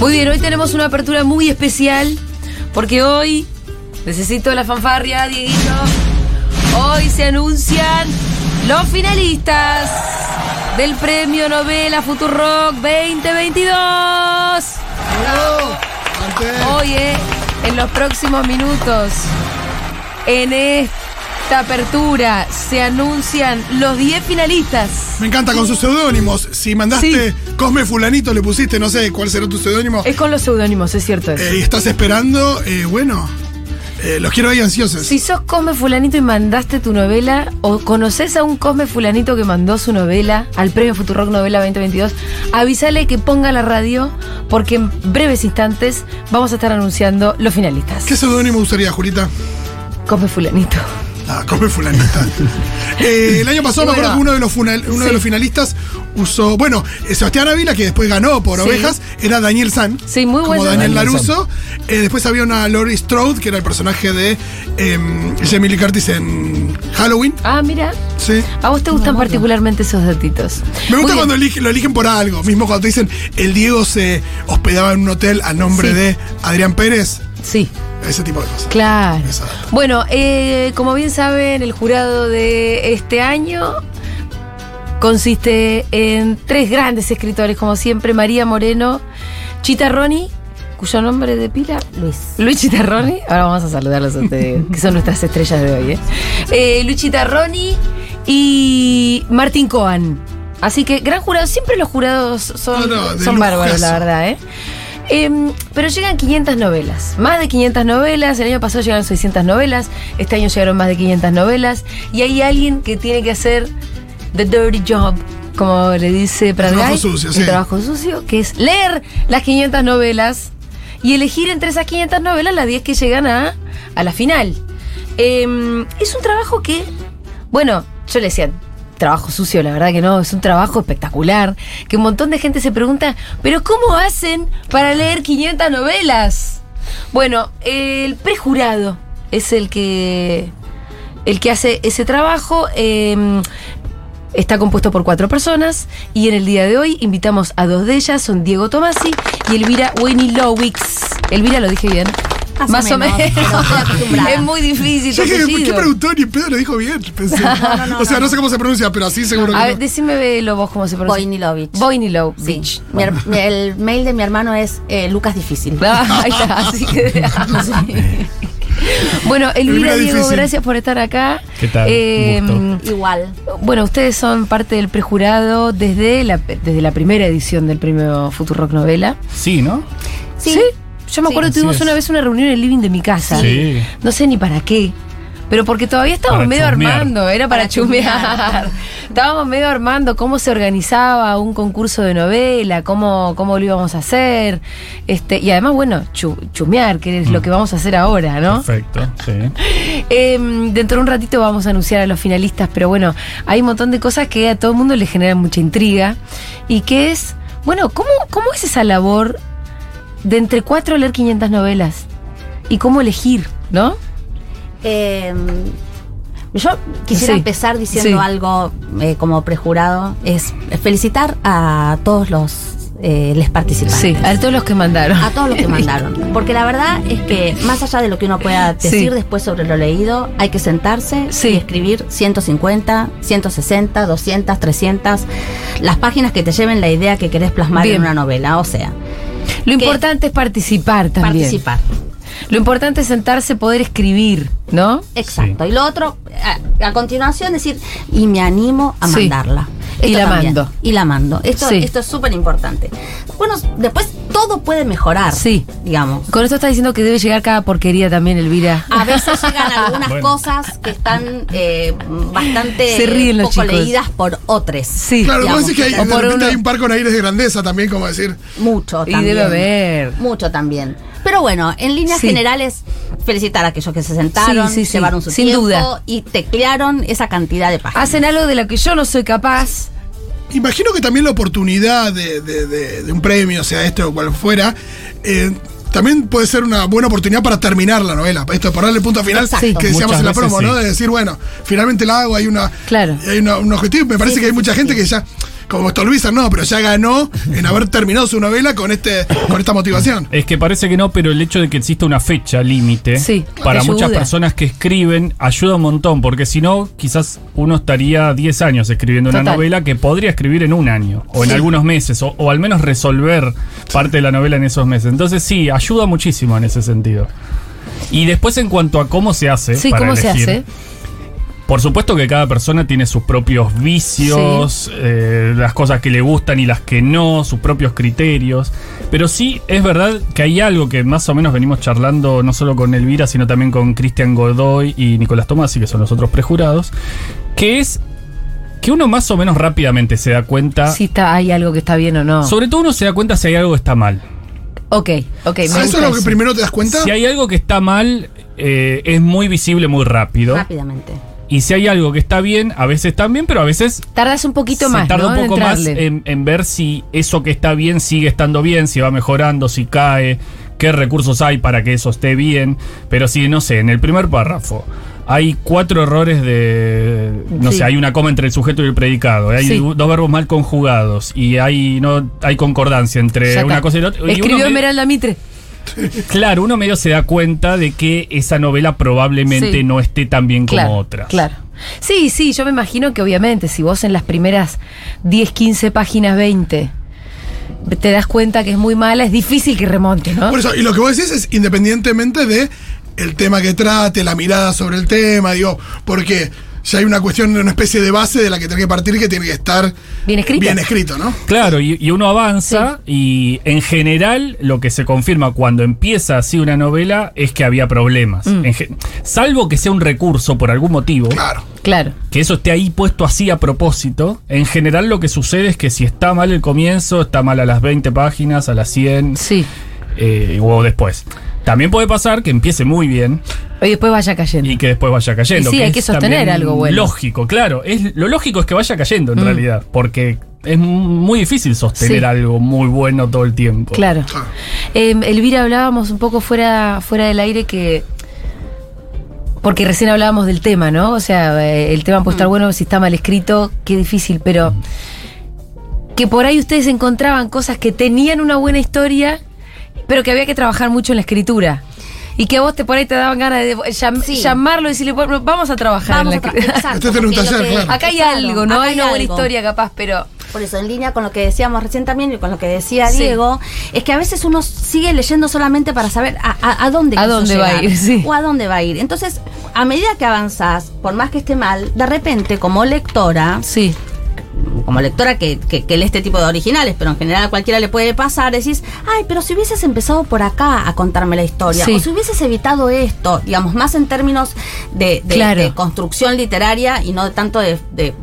Muy bien, hoy tenemos una apertura muy especial porque hoy necesito la fanfarria, Dieguito. Hoy se anuncian los finalistas del premio novela Futurock 2022. Hoy, eh, en los próximos minutos, en esta apertura se anuncian los 10 finalistas. Me encanta con sus seudónimos. Si mandaste Cosme Fulanito, le pusiste, no sé cuál será tu seudónimo. Es con los seudónimos, es cierto eso. Eh, y estás esperando, eh, bueno, eh, los quiero ahí ansiosos. Si sos Cosme Fulanito y mandaste tu novela, o conoces a un Cosme Fulanito que mandó su novela al Premio Futurock Novela 2022, avísale que ponga la radio, porque en breves instantes vamos a estar anunciando los finalistas. ¿Qué seudónimo usaría, Julita? Cosme Fulanito. Ah, Cosme Fulanita. Eh, el año pasado me acuerdo que uno de los, funal- uno de los finalistas usó. Bueno, eh, Sebastián Ávila, que después ganó por Sí. Ovejas, era Daniel San. Sí, muy como bueno. Daniel Daniel Laruso. Eh, después había una Laurie Strode, que era el personaje de em, Jamie Lee Curtis en Halloween. Ah, mira. Sí. A vos te gustan particularmente esos datitos. Me gusta cuando eligen- lo eligen por algo. Mismo cuando te dicen el Diego se hospedaba en un hotel a nombre Sí. de Adrián Pérez. Sí. Ese tipo de cosas. Claro. Exacto. Bueno, eh, como bien saben, el jurado de este año consiste en tres grandes escritores, como siempre, María Moreno, Chitarroni, cuyo nombre de pila, Luis. Luis Chitarroni, ahora vamos a saludarlos a ustedes, que son nuestras estrellas de hoy. ¿eh? Eh, Luis Chitarroni y Martín Coan. Así que gran jurado, siempre los jurados son, No, no, de son bárbaros, la verdad, ¿eh? Em, pero llegan 500 novelas, más de 500 novelas, el año pasado llegaron 600 novelas, este año llegaron más de 500 novelas, y hay alguien que tiene que hacer the dirty job, como le dice Prat trabajo Guy, sucio, el sí. trabajo sucio, que es leer las 500 novelas y elegir entre esas 500 novelas las 10 que llegan a, a la final. Em, es un trabajo que, bueno, yo le decía, trabajo sucio, la verdad que no, es un trabajo espectacular, que un montón de gente se pregunta, pero ¿cómo hacen para leer 500 novelas? Bueno, el prejurado es el que, el que hace ese trabajo. em, Está compuesto por cuatro personas y en el día de hoy invitamos a dos de ellas, son Diego Tomasi y Elvira Winnie Lowix. Elvira, lo dije bien. Más o menos, es muy difícil. Yo dije, ¿por ¿qué preguntó? Ni pedo lo dijo bien. Pensé. o sea, no, sé cómo se pronuncia, pero así seguro que A ver, no. decime lo vos cómo se pronuncia. Voinilovich. Voinilovich. Sí. Mi- el mail de mi hermano es eh, Lucas Difícil. Ah, ahí está, así que. Bueno, Elvira, Diego, difícil. gracias por estar acá. ¿Qué tal? Gusto. Igual. Bueno, ustedes son parte del prejurado desde la, desde la primera edición del premio Futurock Novela. Sí, ¿no? Sí. Yo me Sí. acuerdo que tuvimos es. una vez una reunión en el living de mi casa. Sí. No sé ni para qué. Pero porque todavía estábamos Para medio chusmear. armando, era para, Para chumear. estábamos medio armando cómo se organizaba un concurso de novela, cómo, cómo lo íbamos a hacer. Este, y además, bueno, chu- chumear, que es lo que vamos a hacer ahora, ¿no? Perfecto, sí. Em, dentro de un ratito vamos a anunciar a los finalistas, pero bueno, hay un montón de cosas que a todo el mundo le generan mucha intriga. Y que es, bueno, ¿cómo, cómo es esa labor de entre cuatro leer 500 novelas? Y cómo elegir, ¿no? Eh, yo quisiera Sí. empezar diciendo Sí. algo eh, como prejurado. Es felicitar a todos los eh, les participantes. Sí, a todos los que mandaron. A todos los que mandaron. Porque la verdad es que, más allá de lo que uno pueda decir Sí. después sobre lo leído, hay que sentarse Sí. y escribir 150, 160, 200, 300, las páginas que te lleven la idea que querés plasmar Bien. en una novela. O sea, Lo importante es participar también. participar. Lo importante es sentarse, poder escribir, ¿no? Exacto. Y lo otro, a, a continuación, decir, y me animo a Sí. mandarla. Y la también. mando. Y la mando. Esto, Sí. esto es súper importante. Bueno, después todo puede mejorar. Sí. Digamos. Con esto está diciendo que debe llegar cada porquería también, Elvira. A veces llegan algunas Bueno. cosas que están eh, bastante Se ríen los poco chicos. leídas por otros. Sí. Claro, digamos, vos que hay, o de por uno- hay un par con aires de grandeza también, como decir. Mucho Y también. debe haber. Mucho también. Pero bueno, en líneas Sí. generales, felicitar a aquellos que se sentaron, Sí, sí, sí. llevaron su Sin tiempo duda. y teclearon esa cantidad de páginas. Hacen algo de lo que yo no soy capaz. Imagino que también la oportunidad de, de- de- de un premio, sea esto o cual fuera, eh, también puede ser una buena oportunidad para terminar la novela. Esto de ponerle punto final Exacto. que decíamos Muchas en la promo, sí. ¿no? De decir, bueno, finalmente la hago, hay una Claro. hay una- un objetivo. Me parece Sí, que hay mucha sí, gente sí. que ya como Stolbizer, no, pero ya ganó en haber terminado su novela con este con esta motivación. Es que parece que no, pero el hecho de que exista una fecha límite Sí, para ayuda. muchas personas que escriben ayuda un montón, porque si no, quizás uno estaría 10 años escribiendo una novela que podría escribir en un año o en Sí. algunos meses, o, o al menos resolver parte de la novela en esos meses. Entonces sí, ayuda muchísimo en ese sentido. Y después en cuanto a cómo se hace, Sí, para ¿cómo se hace? Por supuesto que cada persona tiene sus propios vicios, eh, las cosas que le gustan y las que no, sus propios criterios. Pero sí es verdad que hay algo que más o menos venimos charlando no solo con Elvira, sino también con Cristian Godoy y Nicolás Tomasi, que son los otros prejurados, que es que uno más o menos rápidamente se da cuenta, Si está, hay algo que está bien o no. sobre todo uno se da cuenta si hay algo que está mal. ok, ok. me gusta eso es lo que eso. primero te das cuenta. Si hay algo que está mal, eh, es muy visible muy rápido. Rápidamente. Y si hay algo que está bien, a veces también, pero a veces Tardas un poquito se más. tarda ¿no? un en poco más en, en ver si eso que está bien sigue estando bien, si va mejorando, si cae, qué recursos hay para que eso esté bien. Pero si, no sé, en el primer párrafo hay cuatro errores de. No Sí. sé, hay una coma entre el sujeto y el predicado, hay Sí. dos verbos mal conjugados y hay, no, hay concordancia entre una cosa y la otra. y uno Escribió me- Esmeralda Mitre. Claro, uno medio se da cuenta de que esa novela probablemente Sí. no esté tan bien como otras. Claro. Sí, sí, yo me imagino que obviamente si vos en las primeras 10, 15 páginas, 20, te das cuenta que es muy mala, es difícil que remonte, ¿no? Por eso, y lo que vos decís es independientemente de el tema que trate, la mirada sobre el tema, digo, porque ya hay una cuestión de una especie de base de la que tiene que partir que tiene que estar Bien escrita. bien escrito, ¿no? Claro, y, y uno avanza y en general lo que se confirma cuando empieza así una novela es que había problemas. Mm. En salvo que sea un recurso por algún motivo, Claro. Claro. que eso esté ahí puesto así a propósito, en general lo que sucede es que si está mal el comienzo, está mal a las 20 páginas, a las 100 Sí. eh, o después. También puede pasar que empiece muy bien Y después vaya cayendo. y que después vaya cayendo. Y sí, hay que sostener algo bueno. Lógico, claro. Es, lo lógico es que vaya cayendo en Mm. realidad, porque es muy difícil sostener Sí. algo muy bueno todo el tiempo. Claro. Claro. Eh, Elvira, hablábamos un poco fuera, fuera del aire que. Porque recién hablábamos del tema, ¿no? O sea, eh, el tema puede estar bueno si está mal escrito, qué difícil, pero. Que por ahí ustedes encontraban cosas que tenían una buena historia, pero que había que trabajar mucho en la escritura. Y que a vos te por ahí te daban ganas de llam- Sí. llamarlo y decirle, bueno, vamos a trabajar Vamos en a la tra- escritura. exacto, tiene un porque lo taller, que- claro. Acá hay Claro, algo, ¿no? acá Hay una buena algo. historia capaz, pero. Por eso, en línea con lo que decíamos recién también y con lo que decía Sí. Diego, es que a veces uno sigue leyendo solamente para saber a, a- a dónde A dónde va a ir, sí. O a dónde va a ir. Entonces, a medida que avanzás, por más que esté mal, de repente, como lectora, Sí. Como lectora que, que, que lee este tipo de originales, pero en general a cualquiera le puede pasar, decís, ay, pero si hubieses empezado por acá a contarme la historia, Sí. o si hubieses evitado esto, digamos, más en términos de, de- Claro. de construcción literaria y no tanto de, de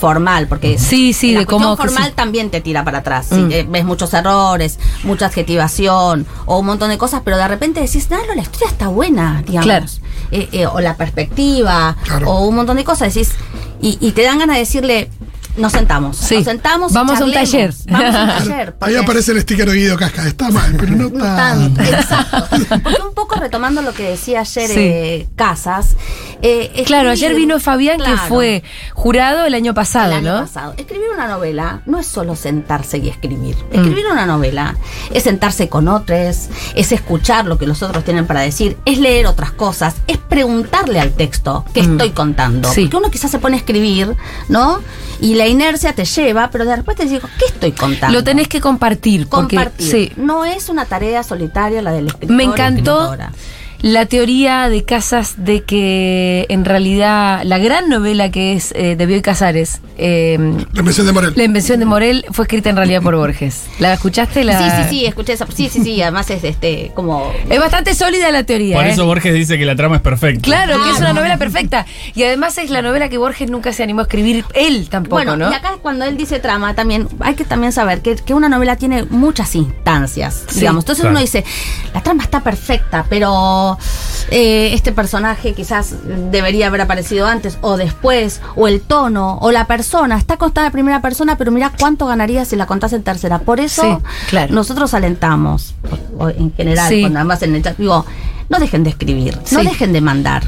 formal, porque Sí, sí, la de cómo formal sí. también te tira para atrás. Mm. Eh, ves muchos errores, mucha adjetivación o un montón de cosas, pero de repente decís, no, no, la historia está buena, digamos. Claro. Eh, eh, o la perspectiva, Claro. o un montón de cosas, decís, y, y te dan ganas de decirle, nos sentamos, Sí. nos sentamos, y Vamos a un charlemos. taller. Vamos a un taller. Ahí aparece el sticker de Guido Casca. Está mal, pero no tanto. exacto. Porque un poco retomando lo que decía ayer Sí. eh, Casas. eh, Claro, ayer vino Fabián, que fue jurado el año pasado, el año ¿no? pasado. Escribir una novela no es solo sentarse y escribir. Mm. Escribir una novela es sentarse con otros, es escuchar lo que los otros tienen para decir, es leer otras cosas, es preguntarle al texto qué Mm. estoy contando. Sí. Porque uno quizás se pone a escribir, ¿no? Y la inercia te lleva, pero de repente te digo, ¿qué estoy contando? Lo tenés que compartir. Porque, compartir. Sí. No es una tarea solitaria la del escritor. Me encantó escritora. La teoría de Casas de que en realidad la gran novela que es eh, de Bioy Casares, eh, La invención de Morel. La invención de Morel, fue escrita en realidad por Borges. ¿La escuchaste? La... Sí, sí, sí, escuché esa. Sí, sí, sí, además es este, como. Es bastante sólida la teoría. Por ¿eh? eso Borges dice que la trama es perfecta. Claro, que es una Claro. novela perfecta. Y además es la novela que Borges nunca se animó a escribir él tampoco, Bueno, ¿no? y acá cuando él dice trama, también hay que también saber que, que una novela tiene muchas instancias, Sí. digamos. Entonces Claro. uno dice, la trama está perfecta, pero eh, este personaje quizás debería haber aparecido antes o después, o el tono, o la persona, está contada en primera persona, pero mira cuánto ganaría si la contás en tercera. Por eso Sí, claro. nosotros alentamos, o- o en general, Sí. cuando además en el chat, digo, no dejen de escribir, no dejen de mandar.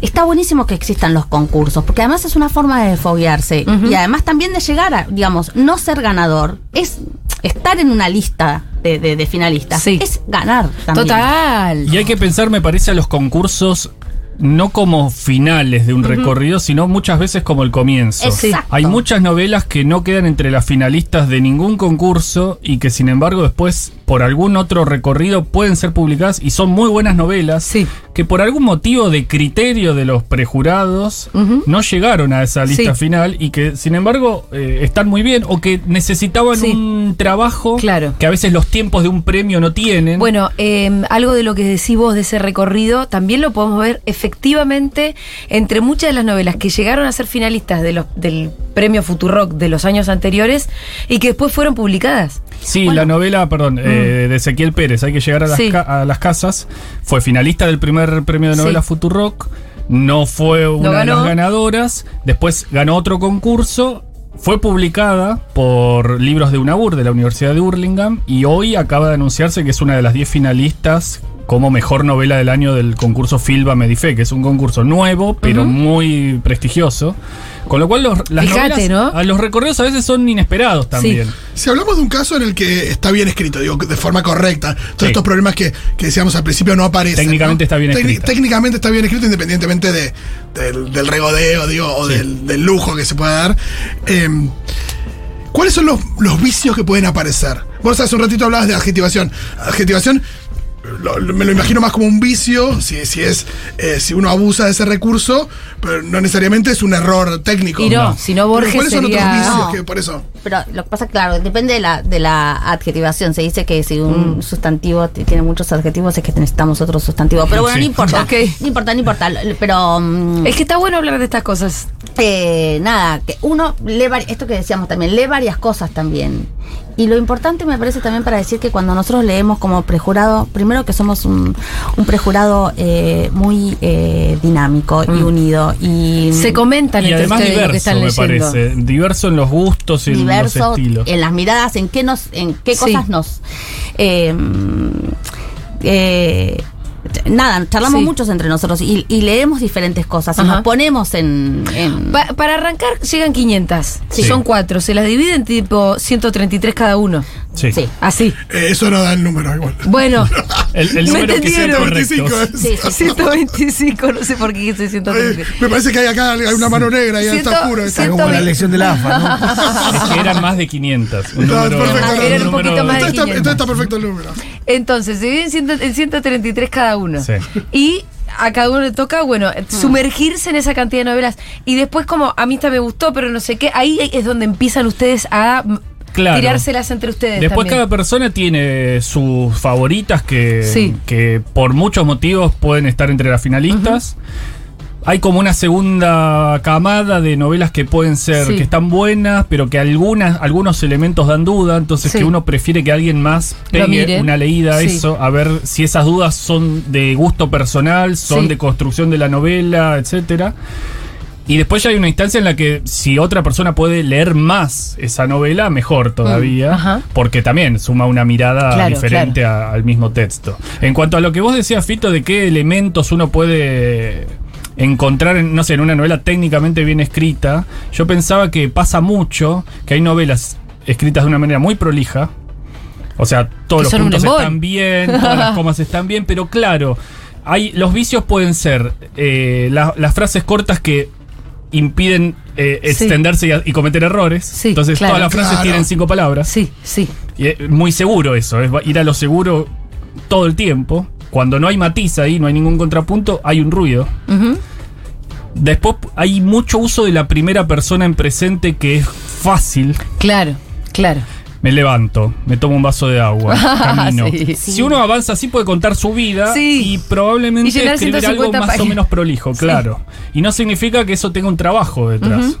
Está buenísimo que existan los concursos, porque además es una forma de foguearse y además también de llegar a, digamos, no ser ganador, es estar en una lista de, de- de finalistas, Sí. es ganar también. Total. Y hay que pensar, me parece, a los concursos no como finales de un recorrido, sino muchas veces como el comienzo. Exacto. Hay muchas novelas que no quedan entre las finalistas de ningún concurso y que sin embargo después por algún otro recorrido pueden ser publicadas y son muy buenas novelas Sí. que por algún motivo de criterio de los prejurados no llegaron a esa lista Sí. final y que sin embargo eh, están muy bien o que necesitaban Sí. un trabajo Claro. que a veces los tiempos de un premio no tienen. Bueno, eh, algo de lo que decís vos de ese recorrido también lo podemos ver efectivamente entre muchas de las novelas que llegaron a ser finalistas de los, del premio Futurock de los años anteriores y que después fueron publicadas. Sí, Bueno. la novela, perdón, eh, de Ezequiel Pérez, Hay que llegar a las, Mm. Sí. ca- a las casas, fue finalista del primer premio de novela Sí. Futurock, no fue una de las ganadoras, después ganó otro concurso, fue publicada por Libros de UNAUR, de la Universidad de Hurlingham, y hoy acaba de anunciarse que es una de las 10 finalistas como mejor novela del año del concurso Filba Medife, que es un concurso nuevo, pero muy prestigioso. Con lo cual los, las Fíjate, novelas, ¿no? a los recorridos a veces son inesperados también. Si hablamos de un caso en el que está bien escrito, digo, de forma correcta, todos Sí. estos problemas que, que decíamos al principio no aparecen. Técnicamente ¿no? está bien escrita. Técnicamente está bien escrito independientemente de, del, del regodeo, digo, o Sí. del, del lujo que se pueda dar. Em, ¿Cuáles son los, los vicios que pueden aparecer? Vos hace un ratito hablabas de adjetivación. Adjetivación lo- lo- me lo imagino más como un vicio, si, si es eh, si uno abusa de ese recurso, pero no necesariamente es un error técnico. Y no, No. si no Pero Borges ¿Cuáles son sería... otros vicios No. que por eso? Pero lo que pasa, claro, depende de la, de la adjetivación. Se dice que si Mm. un sustantivo t- tiene muchos adjetivos es que necesitamos otro sustantivo. Pero bueno, Sí. no importa. No importa, no importa. Pero mm, Es que está bueno hablar de estas cosas. eh, nada, que uno lee, esto que decíamos también, lee varias cosas también. Y lo importante me parece también para decir que cuando nosotros leemos como prejurado, primero que somos un, un prejurado eh, muy eh, dinámico y unido. Y Se comentan Y entre además ustedes lo que diverso, están me leyendo. parece. Diverso en los gustos y en los diverso estilos. en las miradas, en qué nos, en qué Sí. cosas nos eh, eh, nada, charlamos Sí. muchos entre nosotros y, y leemos diferentes cosas y Ajá. nos ponemos en, en- Pa- para arrancar llegan 500. Sí. Son cuatro. Se las dividen tipo 133 cada uno. Sí. sí. Así. Eh, eso no da el número igual. Bueno, El, el Me número que sea entendieron. correcto. 25 es. Sí, sí, sí. 125, no sé por qué hice Eh, 133. me parece que hay acá hay una mano negra y está oscuro. ciento- Está Como la lección del AFA, ¿no? Es que eran más de 500. Un No, número, perfecto. Eran un poquito más de Entonces está, 500. entonces está perfecto el número. Entonces, se dividen en 133 cada uno. Sí. Y a cada uno le toca, bueno, sumergirse en esa cantidad de novelas. Y después, como a mí esta me gustó, pero no sé qué, ahí es donde empiezan ustedes a Claro. tirárselas entre ustedes. Después también. cada persona tiene sus favoritas que, Sí. que por muchos motivos pueden estar entre las finalistas. Hay como una segunda camada de novelas que pueden ser, Sí. que están buenas, pero que algunas, algunos elementos dan duda, entonces Sí. que uno prefiere que alguien más pegue una leída a Sí. eso, a ver si esas dudas son de gusto personal, son de construcción de la novela, etcétera. Y después ya hay una instancia en la que si otra persona puede leer más esa novela, mejor todavía, Mm, ajá. porque también suma una mirada Claro, diferente a- al mismo texto. En cuanto a lo que vos decías, Fito, de qué elementos uno puede encontrar, en, no sé, en una novela técnicamente bien escrita, yo pensaba que pasa mucho, que hay novelas escritas de una manera muy prolija, o sea, todos los puntos están bien, todas las comas están bien, pero claro, hay, los vicios pueden ser eh, la- las frases cortas que impiden eh, Sí. extenderse y, a- y cometer errores. Sí, Entonces claro. todas las frases Claro. tienen cinco palabras. Sí, sí. Y es muy seguro eso, es ir a lo seguro todo el tiempo. Cuando no hay matiz ahí, no hay ningún contrapunto, hay un ruido. Después hay mucho uso de la primera persona en presente que es fácil. Claro, claro. Me levanto, me tomo un vaso de agua, camino. Sí. Si uno avanza así puede contar su vida Sí. y probablemente Y escribir algo 150 más o menos prolijo, Sí. claro. Y no significa que eso tenga un trabajo detrás.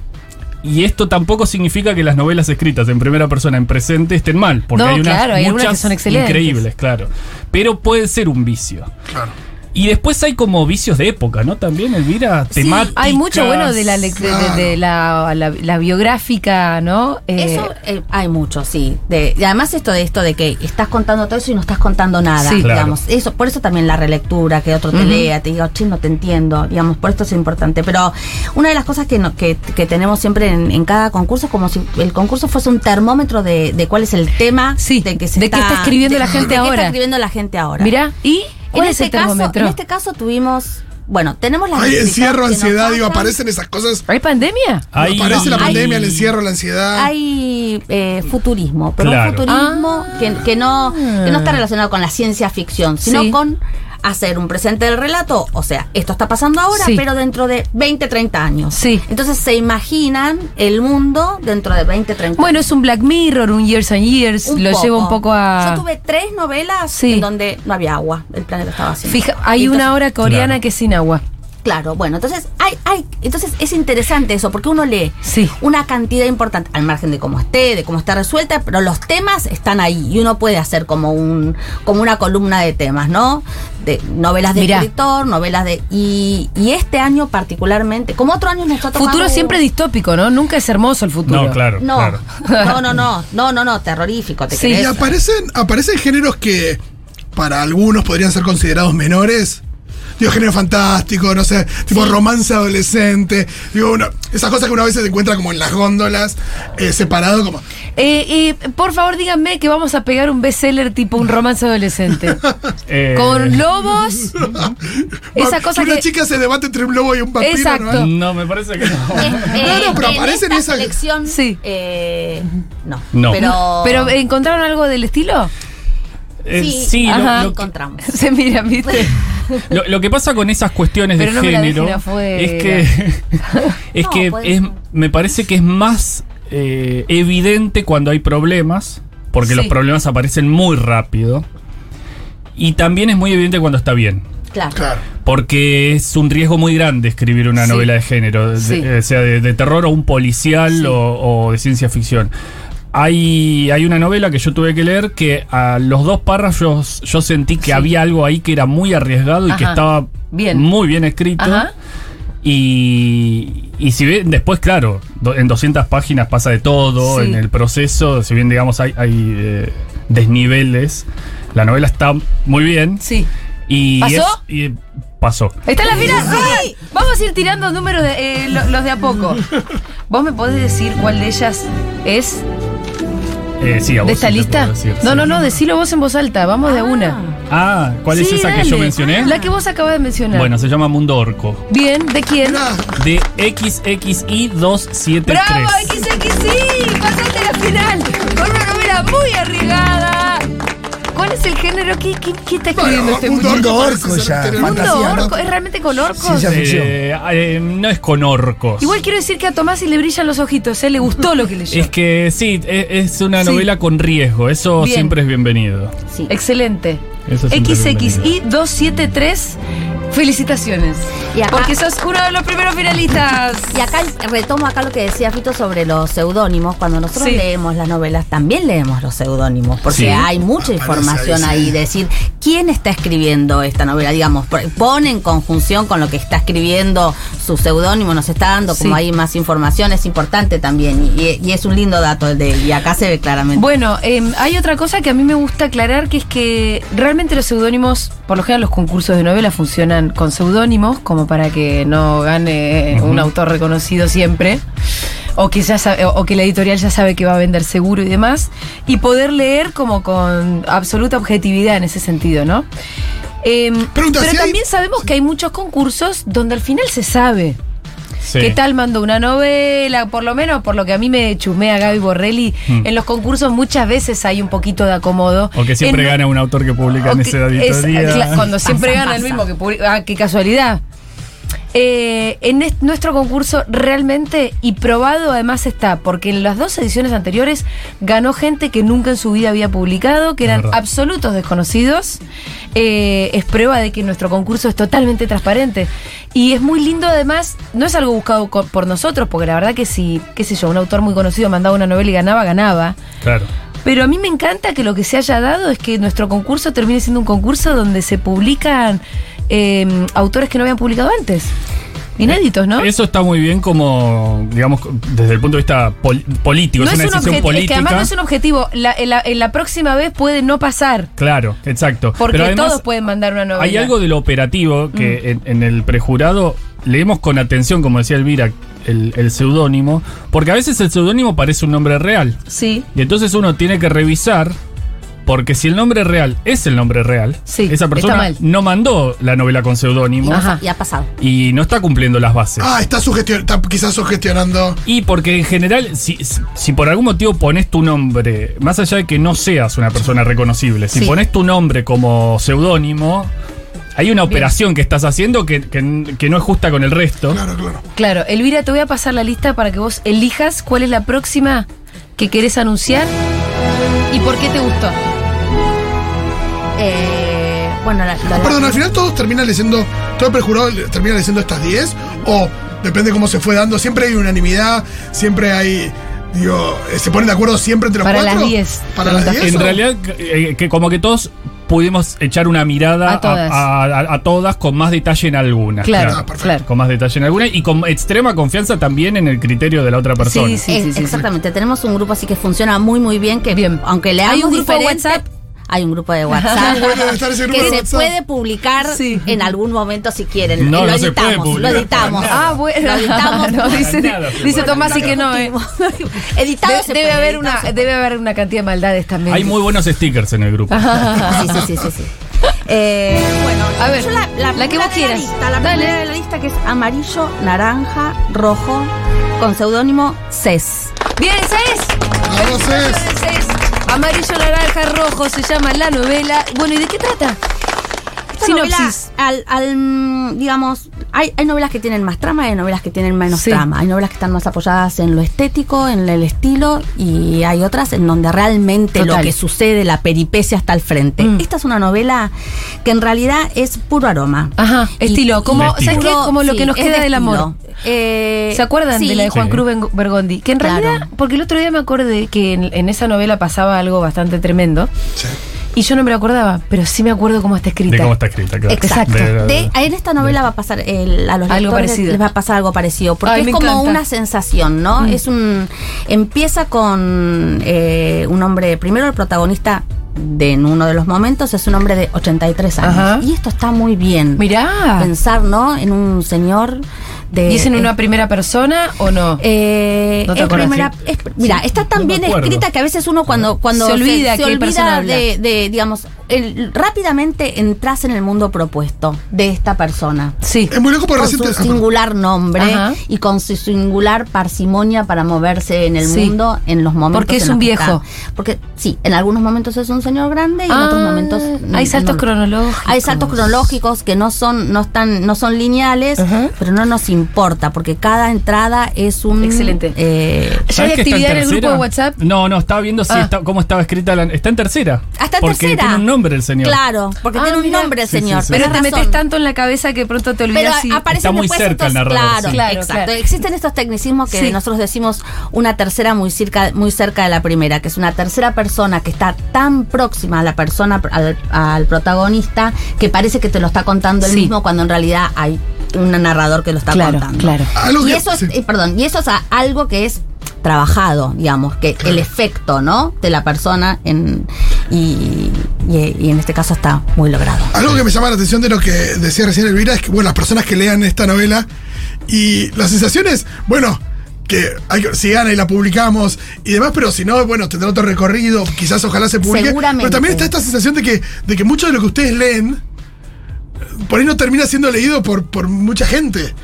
Y esto tampoco significa que las novelas escritas en primera persona en presente estén mal, porque No, hay unas claro, hay algunas muchas que son excelentes. increíbles, claro. Pero puede ser un vicio. Claro. Y después hay como vicios de época, ¿no? También, Elvira, temáticas. Hay mucho bueno de la, de, de- de la, la- la biográfica, ¿no? Eh, Eso eh, hay mucho, sí. De, y además esto de esto de que estás contando todo eso y no estás contando nada, Sí. Claro. digamos. Eso, por eso también la relectura, que otro te lea, te diga, che, no te entiendo, digamos, por esto es importante. Pero una de las cosas que, no- que, que tenemos siempre en, en cada concurso es como si el concurso fuese un termómetro de, de cuál es el tema Sí, de que se de qué está escribiendo la gente de qué ahora. está escribiendo la gente ahora. Mirá, ¿y cuál en es este el caso, en este caso tuvimos, bueno, tenemos las Hay encierro, ansiedad, digo, aparecen esas cosas. ¿Hay pandemia? Aparece la hay- pandemia, el encierro, la ansiedad. Hay eh, futurismo, pero Claro. un futurismo Ah. que, que no, que no está relacionado con la ciencia ficción, sino Sí. con hacer un presente del relato. O sea, esto está pasando ahora, Sí. pero dentro de 20, 30 años. Sí. Entonces se imaginan el mundo dentro de 20, 30 Bueno, es un Black Mirror, un Years and Years. Un lo llevo un poco a. Yo tuve tres novelas Sí. en donde no había agua, el planeta estaba así. Fija, hay Entonces- una hora coreana Claro. que es sin agua. Claro, bueno, entonces hay, hay, entonces es interesante eso, porque uno lee Sí. una cantidad importante, al margen de cómo esté, de cómo está resuelta, pero los temas están ahí y uno puede hacer como un, como una columna de temas, ¿no? De novelas de Mirá. escritor, novelas de. Y, y este año particularmente, como otro año nos ha tocado. Futuro siempre distópico, ¿no? Nunca es hermoso el futuro. No, claro, No, claro. no, no, no, no, no, no, terrorífico, te Sí. Y aparecen, aparecen géneros que para algunos podrían ser considerados menores. Digo, género fantástico, no sé, tipo romance adolescente. Digo, una- esas cosas que una vez se encuentra como en las góndolas, eh, separado como. Eh, eh, por favor, díganme que vamos a pegar un bestseller tipo un romance adolescente. Eh, Con lobos. Esa cosa una que- chica se debate entre un lobo y un vampiro. Exacto. ¿no? No, me parece que no. Eh, No, no, pero en aparecen esta esas- selección, Sí. eh, no. No. Pero, Pero ¿encontraron algo del estilo? Eh, sí, sí, lo- Ajá. lo, encontramos. Se miran, ¿viste? Lo, lo que pasa con esas cuestiones Pero de no me la género es que es No, que puede es- ser. me parece que es más eh, evidente cuando hay problemas, porque Sí. los problemas aparecen muy rápido. Y también es muy evidente cuando está bien. Claro. Claro. Porque es un riesgo muy grande escribir una Sí. novela de género, de- Sí. eh, sea de, de terror o un policial Sí. o, o de ciencia ficción. Hay, hay una novela que yo tuve que leer que a los dos párrafos yo sentí que Sí. había algo ahí que era muy arriesgado y que estaba Bien. muy bien escrito. Ajá. Y, y si bien después, claro, do- en 200 páginas pasa de todo Sí. en el proceso, si bien digamos hay, hay eh, desniveles, la novela está muy bien. Sí. Y ¿Pasó? es- y pasó. ¿Está en la fila? Sí. Vamos a ir tirando números de eh, lo- los de a poco. ¿Vos me podés decir cuál de ellas es Eh, sí, a vos de esta sí lista? decir, no, sí. no, no, decilo vos en voz alta. Vamos de a una. Ah, ¿cuál es esa que yo mencioné? La que vos acabas de mencionar. Bueno, se llama Mundo Orco. Bien, ¿de quién? De XXI273. ¡Bravo, XXI! ¡Pasaste la final! Con una novela muy arriesgada. ¿Cuál es el género? ¿Qué, qué, qué está escribiendo bueno, este Mundo? Orco ya, Mundo orco, ¿es realmente con orcos? Eh, eh, no es con orcos. Igual quiero decir que a Tomás le brillan los ojitos, ¿eh? Le gustó lo que leyó. Es que sí, es, es una Sí. novela con riesgo. Eso Bien. siempre es bienvenido. Sí. Excelente. Eso bienvenido. XXI273, felicitaciones. Y acá- Porque sos uno de los primeros finalistas. Y acá retomo acá lo que decía Fito sobre los seudónimos. Cuando nosotros Sí. leemos las novelas, también leemos los seudónimos, porque Sí. hay mucha Aparece información ahí. Decir, ¿quién está escribiendo esta novela? Digamos, pone en conjunción con lo que está escribiendo su seudónimo, nos está dando como ahí más información, es importante también. Y, y es un lindo dato el de y acá se ve claramente. Bueno, eh, hay otra cosa que a mí me gusta aclarar, que es que realmente los seudónimos, por lo general los concursos de novela funcionan con seudónimos, como para que no gane un autor reconocido siempre, o que, ya sabe- o que la editorial ya sabe que va a vender seguro y demás, y poder leer como con absoluta objetividad en ese sentido, ¿no? Eh, Pregunta, pero si hay- también sabemos que hay muchos concursos donde al final se sabe. Sí. ¿Qué tal mandó una novela? Por lo menos, por lo que a mí me chusmea Gaby Borrelli, Mm. en los concursos muchas veces hay un poquito de acomodo. O que siempre En- gana un autor que publica en que- ese es- cuando siempre Pasa, gana el mismo que publica. Ah, qué casualidad. Eh, en est- nuestro concurso realmente y probado además está, porque en las dos ediciones anteriores ganó gente que nunca en su vida había publicado, que eran absolutos desconocidos. Eh, es prueba de que nuestro concurso es totalmente transparente. Y es muy lindo además, no es algo buscado por nosotros, porque la verdad que si, qué sé yo, un autor muy conocido mandaba una novela y ganaba, ganaba. Claro. Pero a mí me encanta que lo que se haya dado es que nuestro concurso termine siendo un concurso donde se publican eh, autores que no habían publicado antes. Inéditos, ¿no? Eso está muy bien como, digamos, desde el punto de vista pol- político, no es una un decisión objetivo, es que política. además no es un objetivo. La, en, la, en la próxima vez puede no pasar. Claro, exacto. Porque Pero además, todos pueden mandar una novela. Hay algo de lo operativo que Mm. en, en el prejurado leemos con atención, como decía Elvira, el, el seudónimo, porque a veces el seudónimo parece un nombre real. Sí. Y entonces uno tiene que revisar, porque si el nombre real es el nombre real, Sí, esa persona no mandó la novela con seudónimo Ajá. Y ha pasado. y no está cumpliendo las bases. Ah, está, sugestion- está quizás sugestionando. Y porque en general, si, si por algún motivo pones tu nombre, más allá de que no seas una persona reconocible, si Sí. pones tu nombre como seudónimo, hay una operación que estás haciendo que, que- que no es justa con el resto. Claro, claro. Claro, Elvira, te voy a pasar la lista para que vos elijas cuál es la próxima que querés anunciar y por qué te gustó. Eh, bueno, la, la- Perdón, al final todos terminan leyendo, todo el prejurado termina leyendo estas 10 o depende cómo se fue dando, siempre hay unanimidad, siempre hay, digo, eh, se ponen de acuerdo siempre entre los Para cuatro. las 10. Para las 10. En o- realidad, eh, que como que todos pudimos echar una mirada A todas. a, a- a todas con más detalle en algunas. Claro, Ah, perfecto. claro. Con más detalle en algunas y con extrema confianza también en el criterio de la otra persona. Sí, sí, sí, sí, sí. exactamente, tenemos un grupo así que funciona muy muy bien, que Bien. aunque leamos ¿Hay un grupo de diferente, WhatsApp? Hay un grupo de WhatsApp que se WhatsApp. puede publicar Sí. en algún momento si quieren. No, lo no se puede editamos, lo editamos. Ah, bueno. Lo editamos. No, dice, dice. Tomás y que no, eh. Editado De- se debe, puede, haber editado una, debe haber una cantidad de maldades también. Hay muy buenos stickers en el grupo. Sí, sí, sí, sí, sí. Eh, bueno, A ver, yo la, la la que primera vos de la quieras. lista, la Dale. primera de la lista que es amarillo, naranja, rojo, con seudónimo CES. Bien, seis. Vamos, Cés. Amarillo, naranja, rojo se llama la novela. Bueno, ¿y de qué trata? Esta Sinopsis. novela, al, al, digamos, hay, hay novelas que tienen más trama y hay novelas que tienen menos Sí. trama. Hay novelas que están más apoyadas en lo estético, en el estilo, y hay otras en donde realmente Total. lo que sucede, la peripecia está al frente. Mm. Esta es una novela que en realidad es puro aroma. Ajá, Y- estilo. y- Como, Estilo. ¿Sabes qué? Como lo sí, que nos queda de del amor. Eh, ¿Se acuerdan sí. de la de Juan Sí. Cruz Bergondi? Que en Claro. realidad, porque el otro día me acordé que en, en esa novela pasaba algo bastante tremendo Sí. Y yo no me lo acordaba, pero sí me acuerdo cómo está escrita. De cómo está escrita, claro. Exacto. De- de- De- en esta novela va a pasar el- a los Algo lectores parecido. les va a pasar algo parecido porque Ay, es como encanta. una sensación no es un empieza con eh, un hombre primero el protagonista de en uno de los momentos es un hombre de 83 años Ajá. y esto está muy bien Mirá. pensar no en un señor de ¿Y es en eh, una primera persona o no? eh, ¿No te es primera- es- mira, está tan no bien escrita que a veces uno cuando, cuando Se olvida que el persona habla. de, de, digamos, el- rápidamente entras en el mundo propuesto de esta persona. sí. Es muy loco Con recién su singular nombre Ajá. y con su singular parsimonia para moverse en el Sí. mundo en los momentos. Porque es un que viejo. está. Porque sí, en algunos momentos es un señor grande y en otros Ah, momentos. hay saltos no. cronológicos. Hay saltos cronológicos que no son, no están, no son lineales, Ajá. pero no nos importa, porque cada entrada es un Excelente. eh, ¿Ya ¿Sabes hay que está actividad en el tercera? grupo de WhatsApp? No, no, estaba viendo si Ah. está- cómo estaba escrita la. Está en tercera. hasta en porque tercera. tiene un nombre el señor. Claro, porque Ah, tiene un nombre el Sí, señor. sí. Pero te metes tanto en la cabeza que pronto te Pero olvidas. aparecen Está muy después cerca el narrador, claro, sí. Claro, exacto. claro. Existen estos tecnicismos que Sí. nosotros decimos una tercera muy cerca, muy cerca de la primera, que es una tercera persona que está tan próxima a la persona, al, al protagonista, que parece que te lo está contando él mismo cuando en realidad hay un narrador que lo está Claro, contando. claro. Algo Y que- eso es, sí. eh, perdón, y eso es a- algo que es trabajado, digamos, que el efecto, ¿no? De la persona en y, y- y en este caso está muy logrado. Algo que me llama la atención de lo que decía recién Elvira es que, bueno, las personas que lean esta novela y las sensaciones, bueno, que hay que, si gana y la publicamos y demás, pero si no, bueno, tendrá otro recorrido, quizás ojalá se publique. Seguramente. Pero también está esta sensación de que, de que mucho de lo que ustedes leen, por ahí no termina siendo leído por, por mucha gente.